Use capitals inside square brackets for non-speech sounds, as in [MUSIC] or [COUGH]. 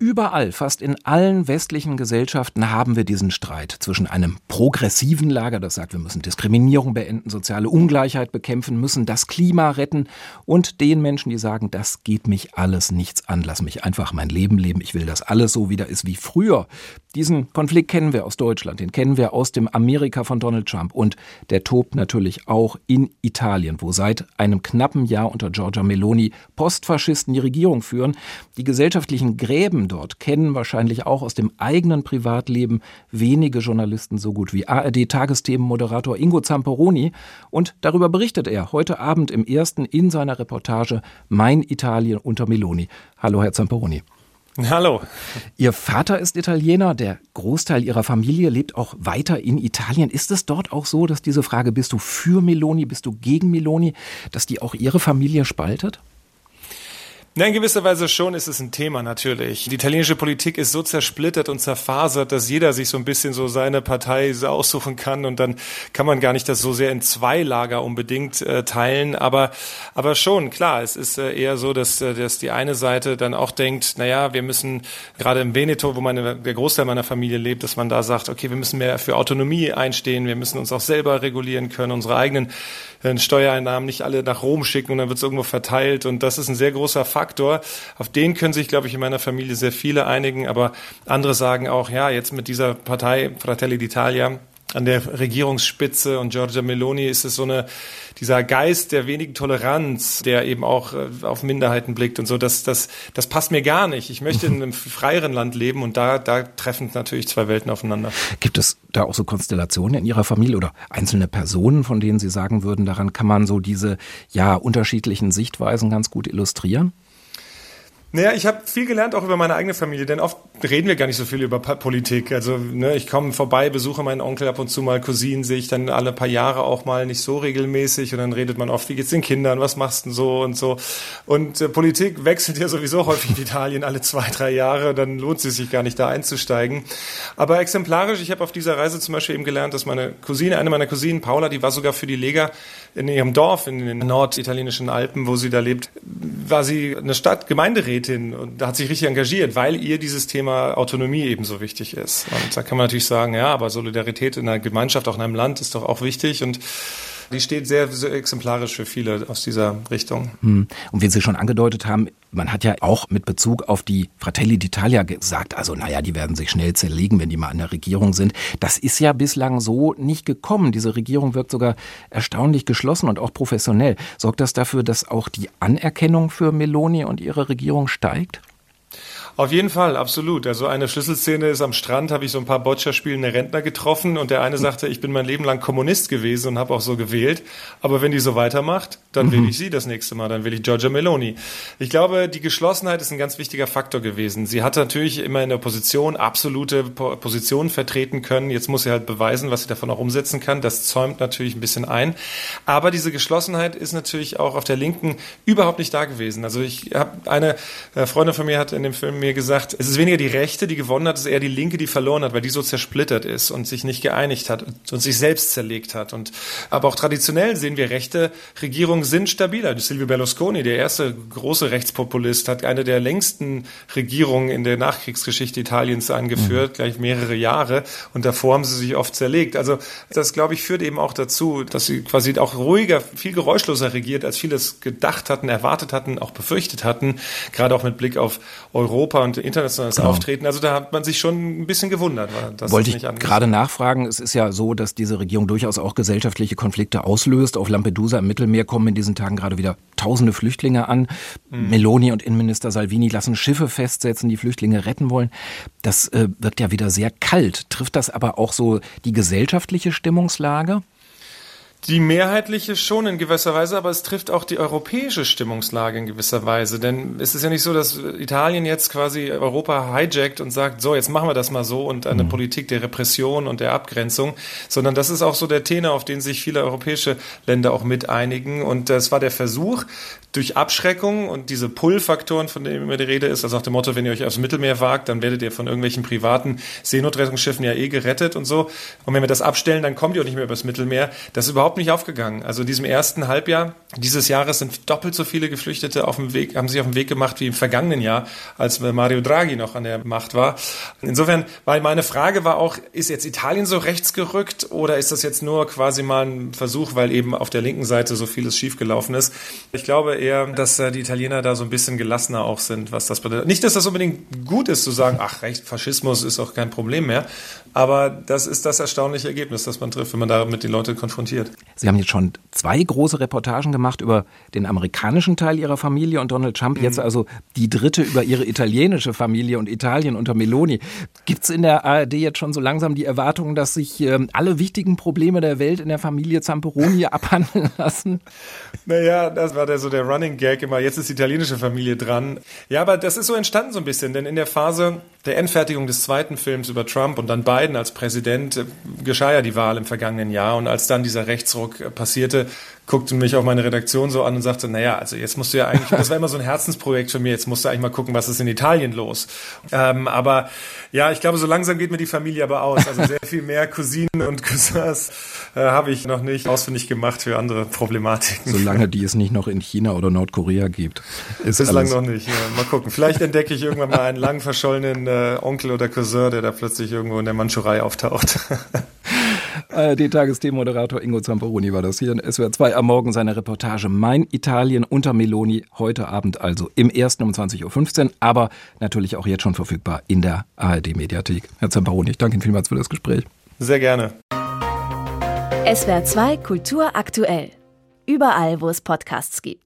Überall, fast in allen westlichen Gesellschaften haben wir diesen Streit zwischen einem progressiven Lager, das sagt, wir müssen Diskriminierung beenden, soziale Ungleichheit bekämpfen, müssen das Klima retten und den Menschen, die sagen, das geht mich alles nichts an, lass mich einfach mein Leben leben, ich will, dass alles so wieder ist wie früher. Diesen Konflikt kennen wir aus Deutschland, den kennen wir aus dem Amerika von Donald Trump und der tobt natürlich auch in Italien, wo seit einem knappen Jahr unter Giorgia Meloni Postfaschisten die Regierung führen. Die gesellschaftlichen Gräben dort kennen wahrscheinlich auch aus dem eigenen Privatleben wenige Journalisten so gut wie ARD-Tagesthemenmoderator Ingo Zamperoni. Und darüber berichtet er heute Abend im ersten in seiner Reportage Mein Italien unter Meloni. Hallo, Herr Zamperoni. Hallo. Ihr Vater ist Italiener, der Großteil Ihrer Familie lebt auch weiter in Italien. Ist es dort auch so, dass diese Frage, bist du für Meloni, bist du gegen Meloni, dass die auch Ihre Familie spaltet? Na, in gewisser Weise schon ist es ein Thema natürlich. Die italienische Politik ist so zersplittert und zerfasert, dass jeder sich so ein bisschen so seine Partei aussuchen kann und dann kann man gar nicht das so sehr in zwei Lager unbedingt äh, teilen. Aber, aber schon, klar, es ist äh, eher so, dass, äh, dass die eine Seite dann auch denkt, na ja, wir müssen gerade im Veneto, wo meine, der Großteil meiner Familie lebt, dass man da sagt, okay, wir müssen mehr für Autonomie einstehen, wir müssen uns auch selber regulieren können, unsere eigenen äh, Steuereinnahmen nicht alle nach Rom schicken und dann wird es irgendwo verteilt. Und das ist ein sehr großer Faktor. Auf den können sich, glaube ich, in meiner Familie sehr viele einigen. Aber andere sagen auch, ja, jetzt mit dieser Partei Fratelli d'Italia an der Regierungsspitze und Giorgia Meloni ist es so eine, dieser Geist der wenigen Toleranz, der eben auch äh, auf Minderheiten blickt und so, das, das, das passt mir gar nicht. Ich möchte in einem [LAUGHS] freieren Land leben und da, da treffen natürlich zwei Welten aufeinander. Gibt es da auch so Konstellationen in Ihrer Familie oder einzelne Personen, von denen Sie sagen würden, daran kann man so diese, ja, unterschiedlichen Sichtweisen ganz gut illustrieren? Naja, ich habe viel gelernt auch über meine eigene Familie, denn oft reden wir gar nicht so viel über Politik. Also ne, ich komme vorbei, besuche meinen Onkel ab und zu mal, Cousinen sehe ich dann alle paar Jahre auch mal, nicht so regelmäßig und dann redet man oft, wie geht's den Kindern, was machst du denn so und so. Und äh, Politik wechselt ja sowieso häufig in Italien alle zwei, drei Jahre, dann lohnt es sich gar nicht da einzusteigen. Aber exemplarisch, ich habe auf dieser Reise zum Beispiel eben gelernt, dass meine Cousine, eine meiner Cousinen, Paula, die war sogar für die Lega in ihrem Dorf in den norditalienischen Alpen, wo sie da lebt, war sie eine Stadt, Gemeinderätin und da hat sich richtig engagiert, weil ihr dieses Thema Autonomie ebenso wichtig ist. Und da kann man natürlich sagen, ja, aber Solidarität in einer Gemeinschaft, auch in einem Land ist doch auch wichtig und die steht sehr, sehr exemplarisch für viele aus dieser Richtung. Hm. Und wie Sie schon angedeutet haben, man hat ja auch mit Bezug auf die Fratelli d'Italia gesagt, also naja, die werden sich schnell zerlegen, wenn die mal an der Regierung sind. Das ist ja bislang so nicht gekommen. Diese Regierung wirkt sogar erstaunlich geschlossen und auch professionell. Sorgt das dafür, dass auch die Anerkennung für Meloni und ihre Regierung steigt? Auf jeden Fall, absolut. Also eine Schlüsselszene ist am Strand, habe ich so ein paar Boccia spielende Rentner getroffen und der eine sagte, ich bin mein Leben lang Kommunist gewesen und habe auch so gewählt, aber wenn die so weitermacht, dann will mhm. ich sie das nächste Mal, dann will ich Giorgia Meloni. Ich glaube, die Geschlossenheit ist ein ganz wichtiger Faktor gewesen. Sie hat natürlich immer in der Position absolute Positionen vertreten können. Jetzt muss sie halt beweisen, was sie davon auch umsetzen kann. Das zäumt natürlich ein bisschen ein. Aber diese Geschlossenheit ist natürlich auch auf der Linken überhaupt nicht da gewesen. Also ich habe eine äh, Freundin von mir hat in dem Film mir gesagt, es ist weniger die Rechte, die gewonnen hat, es ist eher die Linke, die verloren hat, weil die so zersplittert ist und sich nicht geeinigt hat und sich selbst zerlegt hat. Und aber auch traditionell sehen wir rechte Regierungen sind stabiler. Silvio Berlusconi, der erste große Rechtspopulist, hat eine der längsten Regierungen in der Nachkriegsgeschichte Italiens angeführt, mhm. gleich mehrere Jahre. Und davor haben sie sich oft zerlegt. Also das, glaube ich, führt eben auch dazu, dass sie quasi auch ruhiger, viel geräuschloser regiert, als viele es gedacht hatten, erwartet hatten, auch befürchtet hatten. Gerade auch mit Blick auf Europa und internationales genau. Auftreten. Also da hat man sich schon ein bisschen gewundert. Dass Wollte ich gerade nachfragen. Es ist ja so, dass diese Regierung durchaus auch gesellschaftliche Konflikte auslöst. Auf Lampedusa im Mittelmeer kommen in diesen Tagen gerade wieder tausende Flüchtlinge an. Mhm. Meloni und Innenminister Salvini lassen Schiffe festsetzen, die Flüchtlinge retten wollen. Das äh, wirkt ja wieder sehr kalt. Trifft das aber auch so die gesellschaftliche Stimmungslage? Die mehrheitliche schon in gewisser Weise, aber es trifft auch die europäische Stimmungslage in gewisser Weise. Denn es ist ja nicht so, dass Italien jetzt quasi Europa hijackt und sagt, so, jetzt machen wir das mal so und eine mhm. Politik der Repression und der Abgrenzung, sondern das ist auch so der Tenor, auf den sich viele europäische Länder auch mit einigen. Und das war der Versuch, durch Abschreckung und diese Pull-Faktoren, von denen immer die Rede ist, also nach dem Motto, wenn ihr euch aufs Mittelmeer wagt, dann werdet ihr von irgendwelchen privaten Seenotrettungsschiffen ja eh gerettet und so. Und wenn wir das abstellen, dann kommt ihr auch nicht mehr übers Mittelmeer. Das überhaupt überhaupt nicht aufgegangen. Also in diesem ersten Halbjahr dieses Jahres sind doppelt so viele Geflüchtete auf dem Weg, haben sich auf den Weg gemacht wie im vergangenen Jahr, als Mario Draghi noch an der Macht war. Insofern, weil meine Frage war auch, ist jetzt Italien so rechts gerückt oder ist das jetzt nur quasi mal ein Versuch, weil eben auf der linken Seite so vieles schiefgelaufen ist? Ich glaube eher, dass äh, die Italiener da so ein bisschen gelassener auch sind, was das bedeutet. Nicht, dass das unbedingt gut ist zu sagen, ach, Recht, Faschismus ist auch kein Problem mehr, aber das ist das erstaunliche Ergebnis, das man trifft, wenn man damit die Leute konfrontiert. Sie haben jetzt schon zwei große Reportagen gemacht über den amerikanischen Teil Ihrer Familie und Donald Trump, mhm. jetzt also die dritte über Ihre italienische Familie und Italien unter Meloni. Gibt es in der ARD jetzt schon so langsam die Erwartung, dass sich äh, alle wichtigen Probleme der Welt in der Familie Zamperoni [LAUGHS] abhandeln lassen? Naja, das war der, so der Running Gag immer. Jetzt ist die italienische Familie dran. Ja, aber das ist so entstanden so ein bisschen, denn in der Phase der Endfertigung des zweiten Films über Trump und dann Biden als Präsident äh, geschah ja die Wahl im vergangenen Jahr. Und als dann dieser Rechtsruck äh, passierte, guckte mich auch meine Redaktion so an und sagte, naja, also jetzt musst du ja eigentlich, [LAUGHS] das war immer so ein Herzensprojekt für mir, jetzt musst du eigentlich mal gucken, was ist in Italien los. Ähm, aber ja, ich glaube, so langsam geht mir die Familie aber aus. Also sehr viel mehr Cousinen und Cousins äh, habe ich noch nicht ausfindig gemacht für andere Problematiken. Solange die es nicht noch in China oder Nordkorea gibt. Ist Bislang noch nicht. Ja, mal gucken. Vielleicht entdecke ich irgendwann mal einen lang verschollenen äh, Onkel oder Cousin, der da plötzlich irgendwo in der Mandschurei auftaucht. [LAUGHS] ARD-Tagesthemen-Moderator Ingo Zamperoni war das hier in SWR 2 am Morgen seine Reportage Mein Italien unter Meloni. Heute Abend also im ersten um 20.15 Uhr, aber natürlich auch jetzt schon verfügbar in der ARD-Mediathek. Herr Zamperoni, ich danke Ihnen vielmals für das Gespräch. Sehr gerne. SWR 2 Kultur aktuell. Überall, wo es Podcasts gibt.